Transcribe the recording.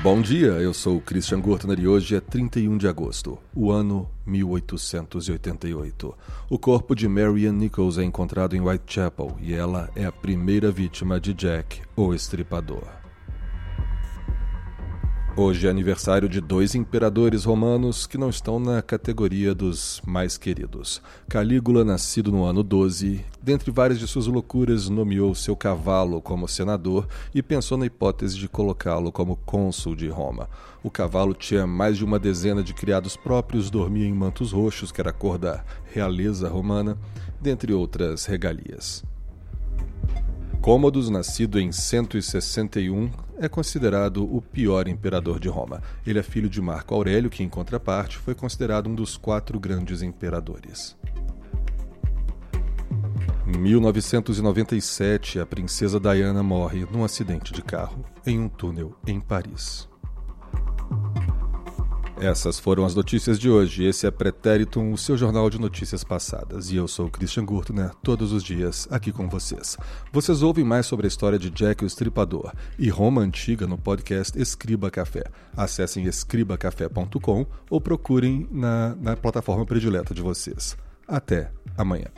Bom dia, eu sou Christian Gurtner e hoje é 31 de agosto, o ano 1888. O corpo de Marianne Nichols é encontrado em Whitechapel e ela é a primeira vítima de Jack, o Estripador. Hoje é aniversário de dois imperadores romanos que não estão na categoria dos mais queridos. Calígula, nascido no ano 12, dentre várias de suas loucuras, nomeou seu cavalo como senador e pensou na hipótese de colocá-lo como cônsul de Roma. O cavalo tinha mais de uma dezena de criados próprios, dormia em mantos roxos, que era a cor da realeza romana, dentre outras regalias. Cômodos, nascido em 161, é considerado o pior imperador de Roma. Ele é filho de Marco Aurélio, que, em contraparte, foi considerado um dos quatro grandes imperadores. Em 1997, a princesa Diana morre num acidente de carro em um túnel em Paris. Essas foram as notícias de hoje. Esse é Pretéritum, o seu jornal de notícias passadas. E eu sou Christian Gurtner, todos os dias aqui com vocês. Vocês ouvem mais sobre a história de Jack o Estripador e Roma Antiga no podcast Escriba Café. Acessem escribacafé.com ou procurem na, na plataforma predileta de vocês. Até amanhã.